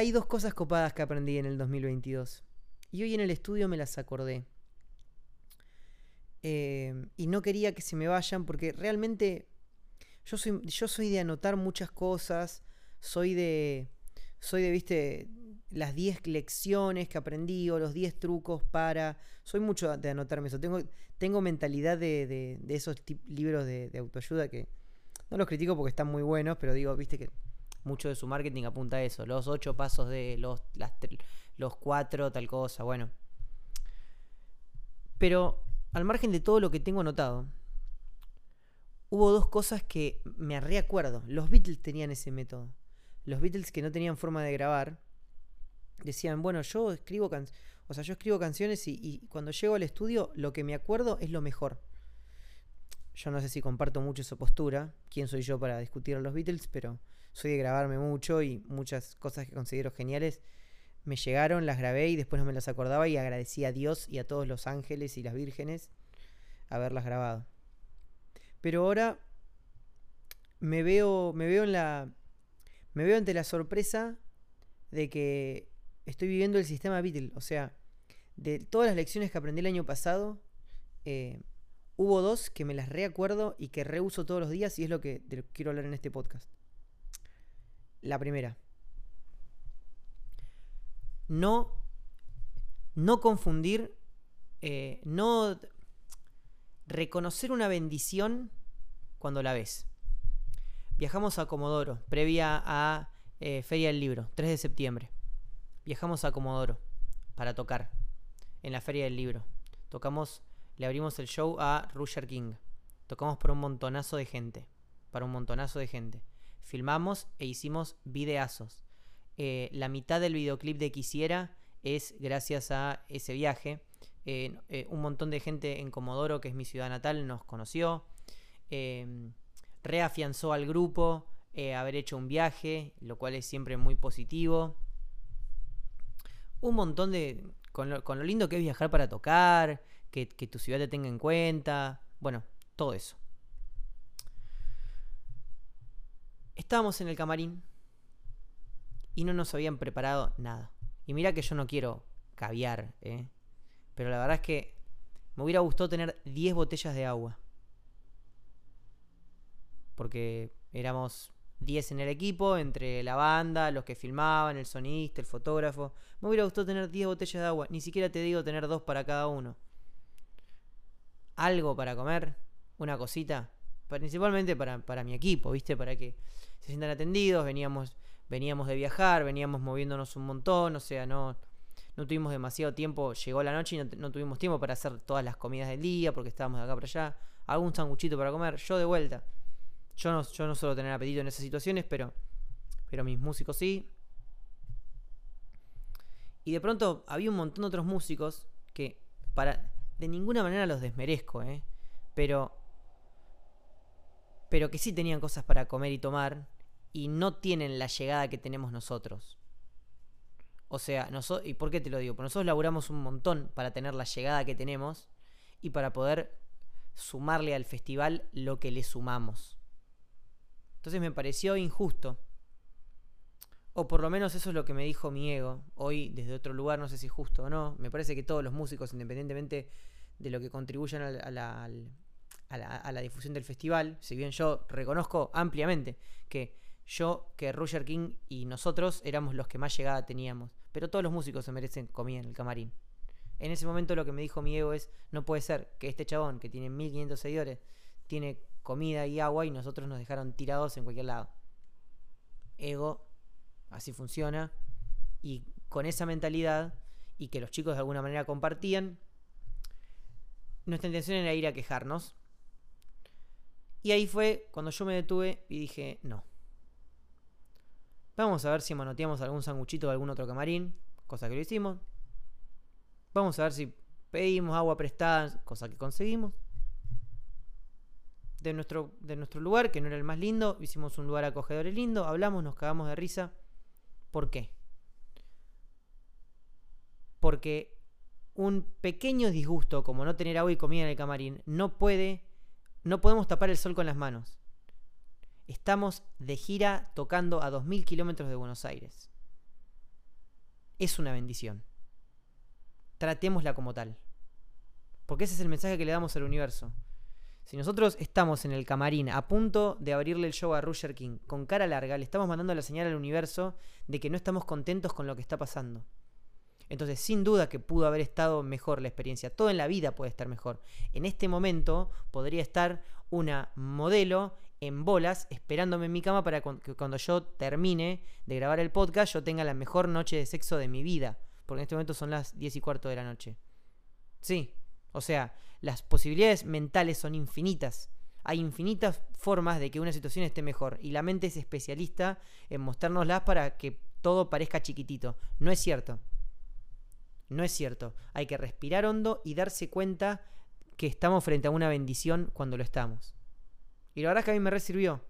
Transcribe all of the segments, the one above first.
hay dos cosas copadas que aprendí en el 2022. Y hoy en el estudio me las acordé. Eh, y no quería que se me vayan porque realmente yo soy, yo soy de anotar muchas cosas. Soy de, soy de, viste, las 10 lecciones que aprendí o los 10 trucos para... Soy mucho de anotarme eso. Tengo, tengo mentalidad de, de, esos libros de, autoayuda que no los critico porque están muy buenos, pero digo, viste que mucho de su marketing apunta a eso. Los 8 pasos de los, los 4, tal cosa, bueno. Pero al margen de todo lo que tengo anotado, hubo dos cosas que me reacuerdo. Los Beatles tenían ese método. Los Beatles que no tenían forma de grabar, decían, bueno, yo escribo canciones, o sea, yo escribo canciones y, cuando llego al estudio lo que me acuerdo es lo mejor. Yo no sé si comparto mucho esa postura, quién soy yo para discutir a los Beatles, pero soy de grabarme mucho y muchas cosas que considero geniales me llegaron, las grabé y después no me las acordaba y agradecí a Dios y a todos los ángeles y las vírgenes haberlas grabado. Pero ahora me veo, me veo en la, me veo ante la sorpresa de que estoy viviendo el sistema Beatle. O sea, de todas las lecciones que aprendí el año pasado, eh, hubo dos que me las reacuerdo y que reuso todos los días y es lo que, quiero hablar en este podcast. La primera. No, no confundir, eh, no reconocer una bendición cuando la ves. Viajamos a Comodoro, previa a eh, Feria del Libro, 3 de septiembre viajamos a Comodoro para tocar en la Feria del Libro. Tocamos, le abrimos el show a Roger King. Tocamos por un montonazo de gente. Para un montonazo de gente. Filmamos e hicimos videazos. Eh, la mitad del videoclip de Quisiera es gracias a ese viaje. Eh, eh, un montón de gente en Comodoro, que es mi ciudad natal, nos conoció. reafianzó al grupo haber hecho un viaje, lo cual es siempre muy positivo un montón de... Con lo, lindo que es viajar para tocar, que, tu ciudad te tenga en cuenta, bueno, todo eso. Estábamos en el camarín y no nos habían preparado nada. Y mira que yo no quiero caviar, ¿eh? Pero la verdad es que me hubiera gustado tener 10 botellas de agua. Porque éramos 10 en el equipo, entre la banda, los que filmaban, el sonista, el fotógrafo. Me hubiera gustado tener 10 botellas de agua, ni siquiera te digo tener dos para cada uno. Algo para comer, una cosita, principalmente para, para mi equipo, ¿viste? Para que se sientan atendidos, veníamos, veníamos de viajar, veníamos moviéndonos un montón, o sea, no, no tuvimos demasiado tiempo, llegó la noche y no, no tuvimos tiempo para hacer todas las comidas del día, porque estábamos de acá para allá. Algún sanguchito para comer, yo de vuelta yo no, yo no suelo tener apetito en esas situaciones, pero, pero mis músicos sí. Y de pronto había un montón de otros músicos que para de ninguna manera los desmerezco, ¿eh? pero pero que sí tenían cosas para comer y tomar y no tienen la llegada que tenemos nosotros. O sea, nosotros, ¿y por qué te lo digo? Porque nosotros laburamos un montón para tener la llegada que tenemos y para poder sumarle al festival lo que le sumamos. Entonces me pareció injusto. O por lo menos eso es lo que me dijo mi ego. Hoy, desde otro lugar, no sé si es justo o no. Me parece que todos los músicos, independientemente de lo que contribuyan a la, difusión del festival, si bien yo reconozco ampliamente que yo, que Roger King y nosotros éramos los que más llegada teníamos. Pero todos los músicos se merecen comida en el camarín. En ese momento lo que me dijo mi ego es, no puede ser que este chabón que tiene 1500 seguidores tiene comida y agua y nosotros nos dejaron tirados en cualquier lado. Ego, así funciona. Y con esa mentalidad y que los chicos de alguna manera compartían, nuestra intención era ir a quejarnos. Y ahí fue cuando yo me detuve y dije, no. Vamos a ver si manoteamos algún sanguchito de algún otro camarín, cosa que lo hicimos. Vamos a ver si pedimos agua prestada, cosa que conseguimos de nuestro, de nuestro lugar, que no era el más lindo, hicimos un lugar acogedor y lindo, hablamos, nos cagamos de risa. ¿Por qué? Porque un pequeño disgusto, como no tener agua y comida en el camarín, no puede, no podemos tapar el sol con las manos. Estamos de gira tocando a 2.000 kilómetros de Buenos Aires. es una bendición. Tratémosla como tal. Porque ese es el mensaje que le damos al universo. Si nosotros estamos en el camarín a punto de abrirle el show a Roger King con cara larga, le estamos mandando la señal al universo de que no estamos contentos con lo que está pasando. Entonces, sin duda que pudo haber estado mejor la experiencia. Todo en la vida puede estar mejor. En este momento podría estar una modelo en bolas esperándome en mi cama para que cuando yo termine de grabar el podcast yo tenga la mejor noche de sexo de mi vida. Porque en este momento son las 10 y cuarto de la noche. Sí, o sea, las posibilidades mentales son infinitas. Hay infinitas formas de que una situación esté mejor y la mente es especialista en mostrárnoslas para que todo parezca chiquitito. No es cierto. No es cierto. Hay que respirar hondo y darse cuenta que estamos frente a una bendición cuando lo estamos. Y la verdad es que a mí me resirvió.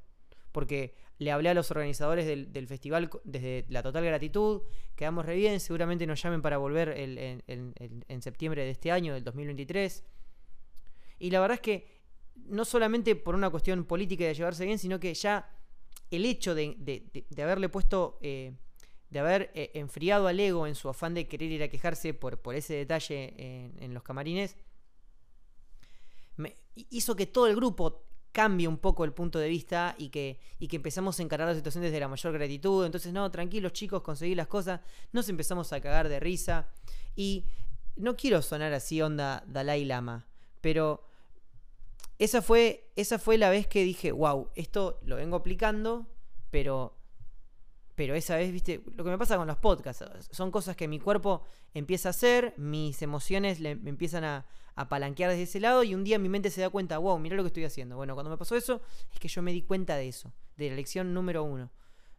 Porque le hablé a los organizadores del, festival desde la total gratitud. Quedamos re bien. Seguramente nos llamen para volver en septiembre de este año, del 2023. Y la verdad es que no solamente por una cuestión política de llevarse bien, sino que ya el hecho de, haberle puesto eh, de haber eh, enfriado al ego en su afán de querer ir a quejarse por, ese detalle en, los camarines, me hizo que todo el grupo cambie un poco el punto de vista y que, y que empezamos a encarar la situación desde la mayor gratitud. Entonces, no, tranquilos chicos, conseguí las cosas, nos empezamos a cagar de risa. Y no quiero sonar así onda Dalai Lama, pero esa fue, esa fue la vez que dije, wow, esto lo vengo aplicando, pero pero esa vez, viste, lo que me pasa con los podcasts, son cosas que mi cuerpo empieza a hacer, mis emociones me empiezan a, a palanquear desde ese lado y un día mi mente se da cuenta, wow, mira lo que estoy haciendo. Bueno, cuando me pasó eso, es que yo me di cuenta de eso, de la lección número uno.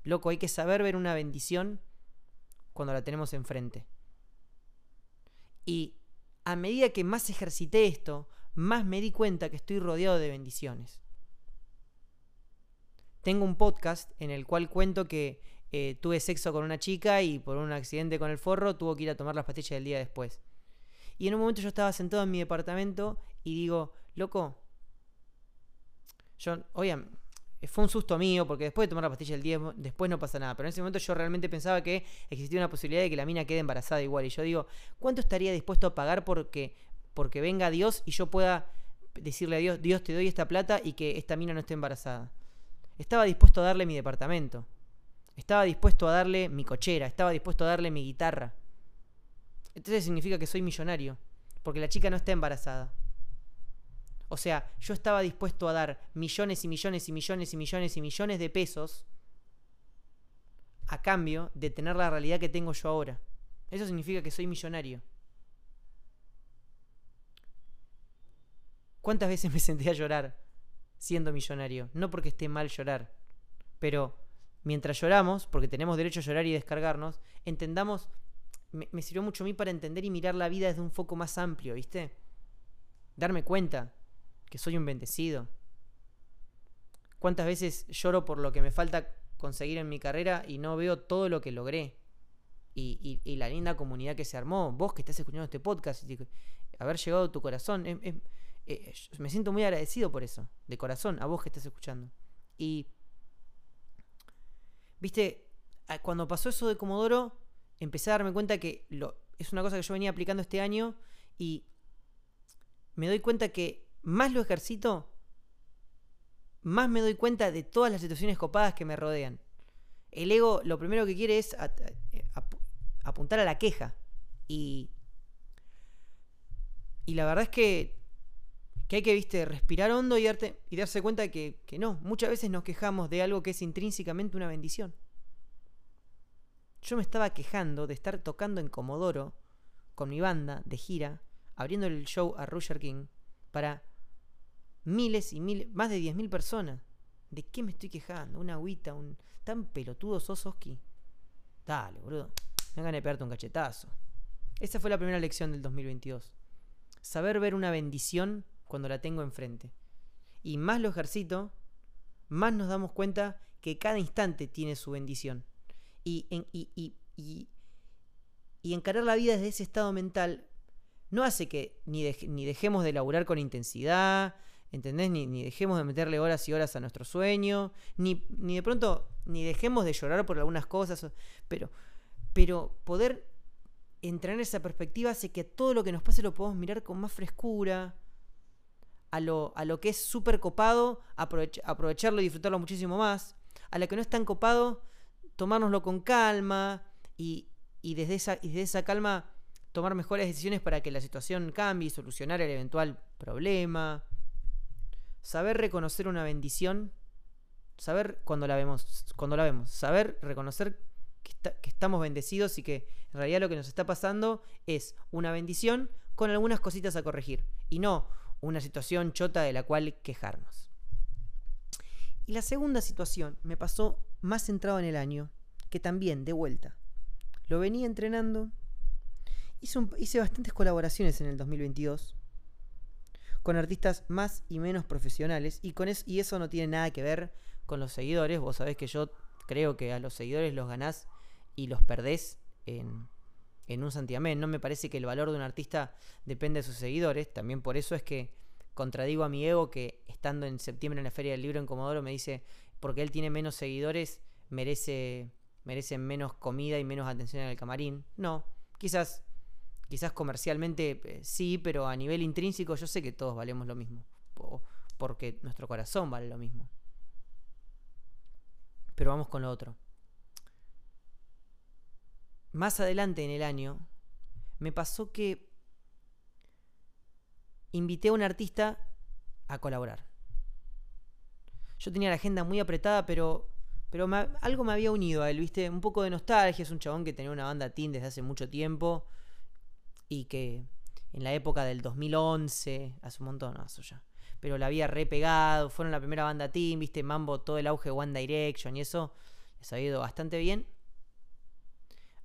Loco, hay que saber ver una bendición cuando la tenemos enfrente. Y a medida que más ejercité esto, más me di cuenta que estoy rodeado de bendiciones. Tengo un podcast en el cual cuento que eh, tuve sexo con una chica y por un accidente con el forro tuvo que ir a tomar las pastillas del día después. Y en un momento yo estaba sentado en mi departamento y digo, loco, yo, oye, fue un susto mío porque después de tomar la pastilla del día después no pasa nada. Pero en ese momento yo realmente pensaba que existía una posibilidad de que la mina quede embarazada igual. Y yo digo, ¿cuánto estaría dispuesto a pagar porque, porque venga Dios y yo pueda decirle a Dios, Dios te doy esta plata y que esta mina no esté embarazada? Estaba dispuesto a darle mi departamento. Estaba dispuesto a darle mi cochera, estaba dispuesto a darle mi guitarra. Entonces significa que soy millonario, porque la chica no está embarazada. O sea, yo estaba dispuesto a dar millones y millones y millones y millones y millones de pesos a cambio de tener la realidad que tengo yo ahora. Eso significa que soy millonario. ¿Cuántas veces me senté a llorar siendo millonario? No porque esté mal llorar, pero mientras lloramos, porque tenemos derecho a llorar y descargarnos, entendamos, me, sirvió mucho a mí para entender y mirar la vida desde un foco más amplio, ¿viste? Darme cuenta que soy un bendecido. ¿Cuántas veces lloro por lo que me falta conseguir en mi carrera y no veo todo lo que logré? Y, la linda comunidad que se armó, vos que estás escuchando este podcast, haber llegado a tu corazón, eh, me siento muy agradecido por eso, de corazón, a vos que estás escuchando. Y Viste, cuando pasó eso de Comodoro, empecé a darme cuenta que lo, es una cosa que yo venía aplicando este año y me doy cuenta que más lo ejercito, más me doy cuenta de todas las situaciones copadas que me rodean. El ego lo primero que quiere es apuntar a la queja. Y, y la verdad es que, que hay que, viste, respirar hondo y, y darse cuenta que, que no. Muchas veces nos quejamos de algo que es intrínsecamente una bendición. Yo me estaba quejando de estar tocando en Comodoro con mi banda de gira, abriendo el show a Roger King para miles y miles, más de 10.000 personas. ¿De qué me estoy quejando? Una agüita, un tan pelotudo sos Oski. Dale, boludo. Me de pegarte un cachetazo. Esa fue la primera lección del 2022. Saber ver una bendición cuando la tengo enfrente. Y más lo ejercito, más nos damos cuenta que cada instante tiene su bendición y, y, y, y, encarar la vida desde ese estado mental no hace que ni, ni dejemos de laburar con intensidad, ¿entendés? Ni, ni, dejemos de meterle horas y horas a nuestro sueño, ni, ni de pronto, ni dejemos de llorar por algunas cosas, pero, pero poder entrenar esa perspectiva hace que todo lo que nos pase lo podemos mirar con más frescura, a lo, a lo que es súper copado, aprovecharlo y disfrutarlo muchísimo más, a lo que no es tan copado, tomárnoslo con calma y, desde, esa, y desde esa calma tomar mejores decisiones para que la situación cambie y solucionar el eventual problema. Saber reconocer una bendición, saber cuando la vemos, cuando la vemos, saber reconocer que, estamos bendecidos y que en realidad lo que nos está pasando es una bendición con algunas cositas a corregir. Y no una situación chota de la cual quejarnos. Y la segunda situación me pasó más centrado en el año, que también, de vuelta, lo venía entrenando. Hice, hice bastantes colaboraciones en el 2022 con artistas más y menos profesionales y, con y eso no tiene nada que ver con los seguidores. Vos sabés que yo creo que a los seguidores los ganás y los perdés en, en un santiamén. No me parece que el valor de un artista depende de sus seguidores. También por eso es que contradigo a mi ego que estando en septiembre en la Feria del Libro en Comodoro me dice, porque él tiene menos seguidores, merece, merece menos comida y menos atención en el camarín. No, quizás, quizás comercialmente eh, sí, pero a nivel intrínseco yo sé que todos valemos lo mismo. Porque nuestro corazón vale lo mismo. Pero vamos con lo otro. Más adelante en el año, me pasó que invité a un artista a colaborar. Yo tenía la agenda muy apretada, pero, pero algo me había unido a él, ¿viste? Un poco de nostalgia. Es un chabón que tenía una banda teen desde hace mucho tiempo y que en la época del 2011, hace un eso ya. Pero la había repegado, fueron la primera banda teen, ¿viste? Mambo, todo el auge de One Direction y eso les ha ido bastante bien.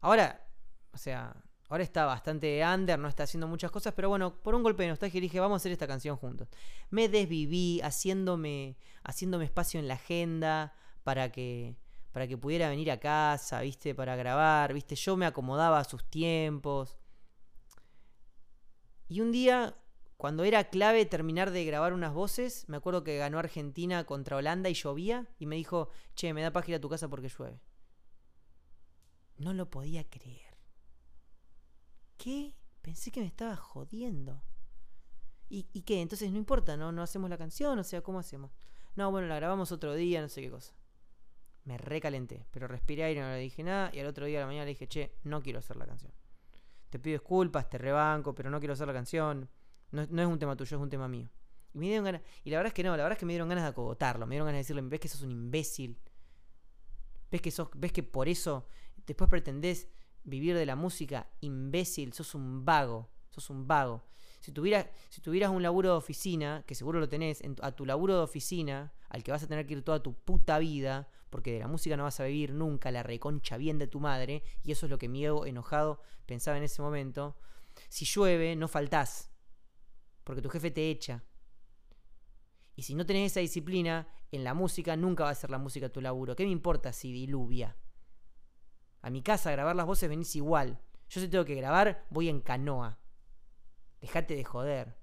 Ahora, o sea, Ahora está bastante under, no está haciendo muchas cosas, pero bueno, por un golpe de nostalgia dije, vamos a hacer esta canción juntos. Me desviví haciéndome, haciéndome espacio en la agenda para que, para que pudiera venir a casa, ¿viste? Para grabar, ¿viste? Yo me acomodaba a sus tiempos. Y un día, cuando era clave terminar de grabar unas voces, me acuerdo que ganó Argentina contra Holanda y llovía, y me dijo, che, me da ir a tu casa porque llueve. No lo podía creer. ¿Qué? Pensé que me estaba jodiendo. ¿Y, qué? Entonces no importa, ¿no? No hacemos la canción, o sea, ¿cómo hacemos? No, bueno, la grabamos otro día, no sé qué cosa. Me recalenté, pero respiré aire y no le dije nada. Y al otro día de la mañana le dije, che, no quiero hacer la canción. Te pido disculpas, te rebanco, pero no quiero hacer la canción. No, es un tema tuyo, es un tema mío. Y me dieron ganas. Y la verdad es que no, la verdad es que me dieron ganas de acogotarlo. Me dieron ganas de decirle, ves que sos un imbécil. Ves que sos, ves que por eso después pretendés vivir de la música, imbécil, sos un vago, sos un vago. Si, tuvieras, si tuvieras un laburo de oficina, que seguro lo tenés, a tu laburo de oficina, al que vas a tener que ir toda tu puta vida, porque de la música no vas a vivir nunca, la reconcha bien de tu madre, y eso es lo que mi ego enojado pensaba en ese momento. Si llueve, no faltás, porque tu jefe te echa. Y si no tenés esa disciplina, en la música nunca va a ser la música tu laburo. ¿Qué me importa si diluvia? A mi casa a grabar las voces venís igual. Yo si tengo que grabar, voy en canoa. Dejate de joder.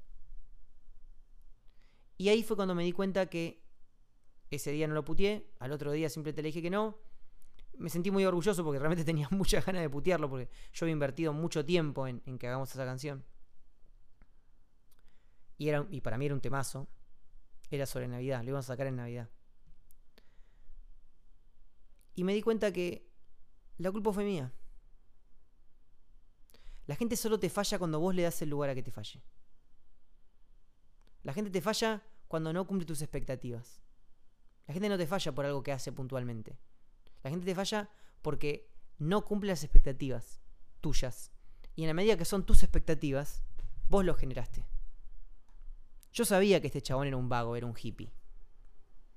Y ahí fue cuando me di cuenta que ese día no lo puteé, al otro día simplemente le dije que no. Me sentí muy orgulloso porque realmente tenía muchas ganas de putearlo porque yo había invertido mucho tiempo en, que hagamos esa canción. Y, era, y para mí era un temazo. Era sobre Navidad, lo íbamos a sacar en Navidad. Y me di cuenta que la culpa fue mía. La gente solo te falla cuando vos le das el lugar a que te falle. La gente te falla cuando no cumple tus expectativas. La gente no te falla por algo que hace puntualmente. La gente te falla porque no cumple las expectativas tuyas. Y en la medida que son tus expectativas, vos lo generaste. Yo sabía que este chabón era un vago, era un hippie.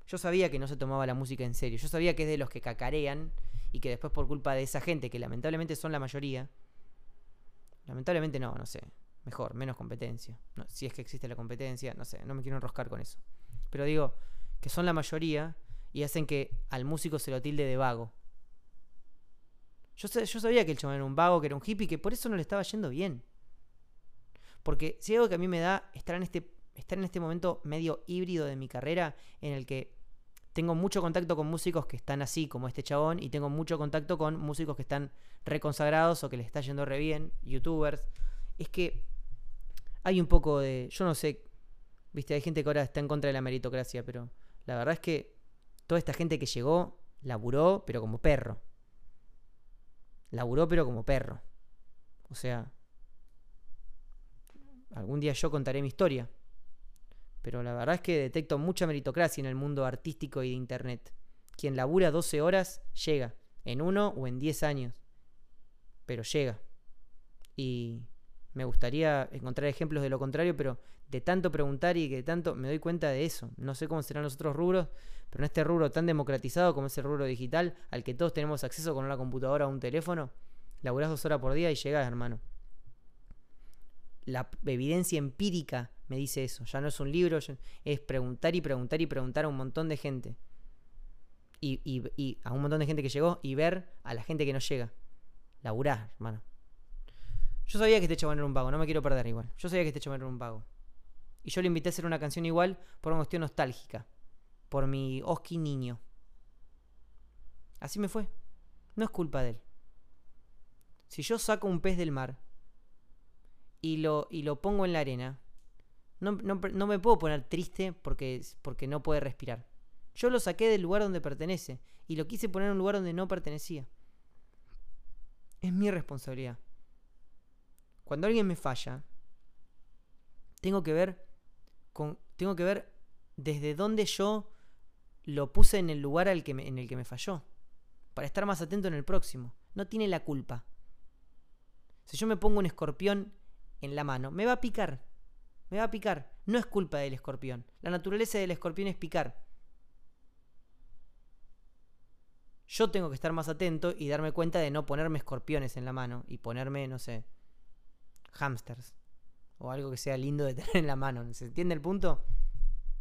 Yo sabía que no se tomaba la música en serio. Yo sabía que es de los que cacarean y que después por culpa de esa gente, que lamentablemente son la mayoría, lamentablemente no, no sé, mejor, menos competencia. si es que existe la competencia, no sé, no me quiero enroscar con eso. Pero digo, que son la mayoría y hacen que al músico se lo tilde de vago. Yo, yo sabía que el chaval era un vago, que era un hippie, que por eso no le estaba yendo bien. Porque si algo que a mí me da estar en este, estar en este momento medio híbrido de mi carrera, en el que tengo mucho contacto con músicos que están así, como este chabón, y tengo mucho contacto con músicos que están reconsagrados o que les está yendo re bien, youtubers. Es que hay un poco de. Yo no sé. Viste, hay gente que ahora está en contra de la meritocracia, pero la verdad es que toda esta gente que llegó laburó, pero como perro. Laburó, pero como perro. O sea, algún día yo contaré mi historia. Pero la verdad es que detecto mucha meritocracia en el mundo artístico y de Internet. Quien labura 12 horas llega, en uno o en 10 años. Pero llega. Y me gustaría encontrar ejemplos de lo contrario, pero de tanto preguntar y de tanto me doy cuenta de eso. No sé cómo serán los otros rubros, pero en este rubro tan democratizado como es el rubro digital, al que todos tenemos acceso con una computadora o un teléfono, laburás dos horas por día y llegás, hermano. La evidencia empírica me dice eso. Ya no es un libro, es preguntar y preguntar y preguntar a un montón de gente. Y, y, a un montón de gente que llegó y ver a la gente que no llega. Laburar, hermano. Yo sabía que este chabón era un vago, no me quiero perder igual. Yo sabía que este chabón era un vago. Y yo le invité a hacer una canción igual por una cuestión nostálgica. Por mi Oski niño. Así me fue. No es culpa de él. Si yo saco un pez del mar y lo, y lo pongo en la arena, no, no, me puedo poner triste porque, porque no puede respirar. Yo lo saqué del lugar donde pertenece y lo quise poner en un lugar donde no pertenecía. Es mi responsabilidad. Cuando alguien me falla, tengo que ver con, tengo que ver desde dónde yo lo puse en el lugar al que en el que me falló. Para estar más atento en el próximo. No tiene la culpa. Si yo me pongo un escorpión en la mano, me va a picar. Me va a picar. No es culpa del escorpión. La naturaleza del escorpión es picar. Yo tengo que estar más atento y darme cuenta de no ponerme escorpiones en la mano y ponerme, no sé, hamsters. O algo que sea lindo de tener en la mano. ¿Se entiende el punto?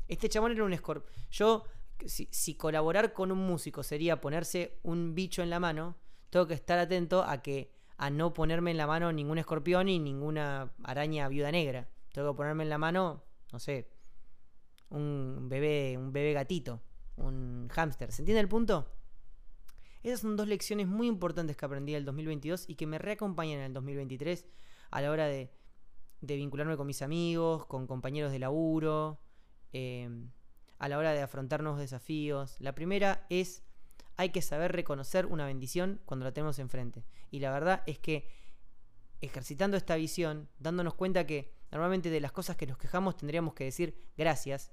Este chabón era un escorpión. Yo, si, si, colaborar con un músico sería ponerse un bicho en la mano, tengo que estar atento a que a no ponerme en la mano ningún escorpión y ninguna araña viuda negra. Tengo que ponerme en la mano, no sé, un bebé, un bebé gatito, un hámster. ¿Se entiende el punto? Esas son dos lecciones muy importantes que aprendí en el 2022 y que me reacompañan en el 2023 a la hora de, vincularme con mis amigos, con compañeros de laburo, em, a la hora de afrontar nuevos desafíos. La primera es, hay que saber reconocer una bendición cuando la tenemos enfrente. Y la verdad es que ejercitando esta visión, dándonos cuenta que Normalmente de las cosas que nos quejamos tendríamos que decir gracias.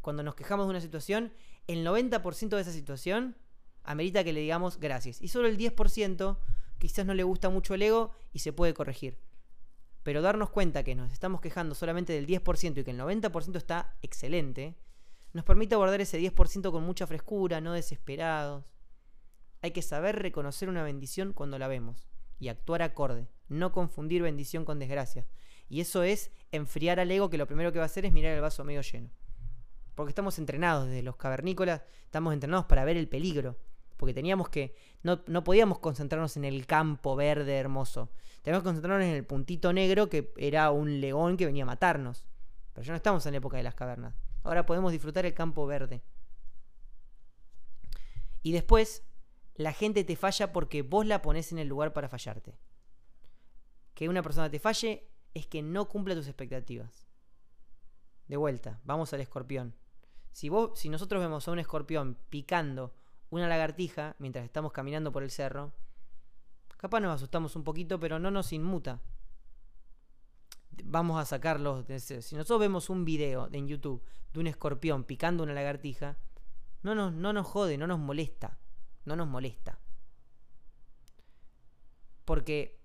Cuando nos quejamos de una situación, el 90% de esa situación amerita que le digamos gracias. Y solo el 10% quizás no le gusta mucho el ego y se puede corregir. Pero darnos cuenta que nos estamos quejando solamente del 10% y que el 90% está excelente, nos permite abordar ese 10% con mucha frescura, no desesperados. Hay que saber reconocer una bendición cuando la vemos y actuar acorde, no confundir bendición con desgracia. Y eso es enfriar al ego que lo primero que va a hacer es mirar el vaso medio lleno. Porque estamos entrenados desde los cavernícolas, estamos entrenados para ver el peligro. Porque teníamos que, no, no podíamos concentrarnos en el campo verde hermoso. Teníamos que concentrarnos en el puntito negro que era un león que venía a matarnos. Pero ya no estamos en la época de las cavernas. Ahora podemos disfrutar el campo verde. Y después, la gente te falla porque vos la pones en el lugar para fallarte. Que una persona te falle es que no cumple tus expectativas. De vuelta, vamos al escorpión. Si, vos, si nosotros vemos a un escorpión picando una lagartija mientras estamos caminando por el cerro, capaz nos asustamos un poquito, pero no nos inmuta. Vamos a sacarlos. si nosotros vemos un video en YouTube de un escorpión picando una lagartija, no no nos jode, no nos molesta. No nos molesta. Porque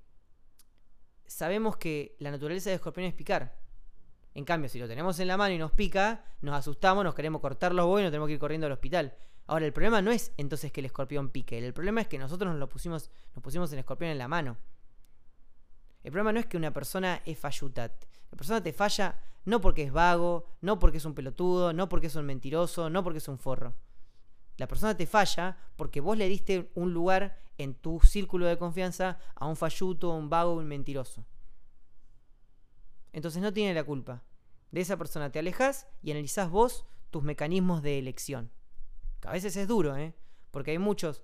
sabemos que la naturaleza de escorpión es picar. En cambio, si lo tenemos en la mano y nos pica, nos asustamos, nos queremos cortar los huevos y nos tenemos que ir corriendo al hospital. Ahora, el problema no es entonces que el escorpión pique. El problema es que nosotros nos lo pusimos, nos pusimos el escorpión en la mano. El problema no es que una persona es falluta. La persona te falla no porque es vago, no porque es un pelotudo, no porque es un mentiroso, no porque es un forro. La persona te falla porque vos le diste un lugar en tu círculo de confianza a un falluto, un vago, un mentiroso. Entonces no tiene la culpa. De esa persona te alejas y analizás vos tus mecanismos de elección. A veces es duro, ¿eh? Porque hay muchos,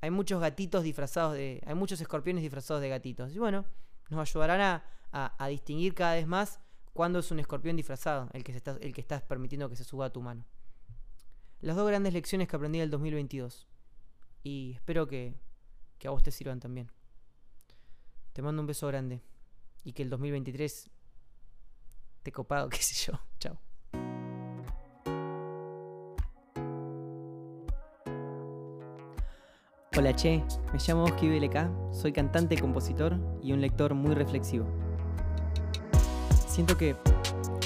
hay muchos gatitos disfrazados de, hay muchos escorpiones disfrazados de gatitos. Y bueno, nos ayudarán a, distinguir cada vez más cuándo es un escorpión disfrazado, el que, está, el que estás permitiendo que se suba a tu mano. Las dos grandes lecciones que aprendí del 2022. Y espero que, que a vos te sirvan también. Te mando un beso grande. Y que el 2023 te copado, qué sé yo. Chao. Hola Che, me llamo Oski BLK, soy cantante, compositor y un lector muy reflexivo. Siento que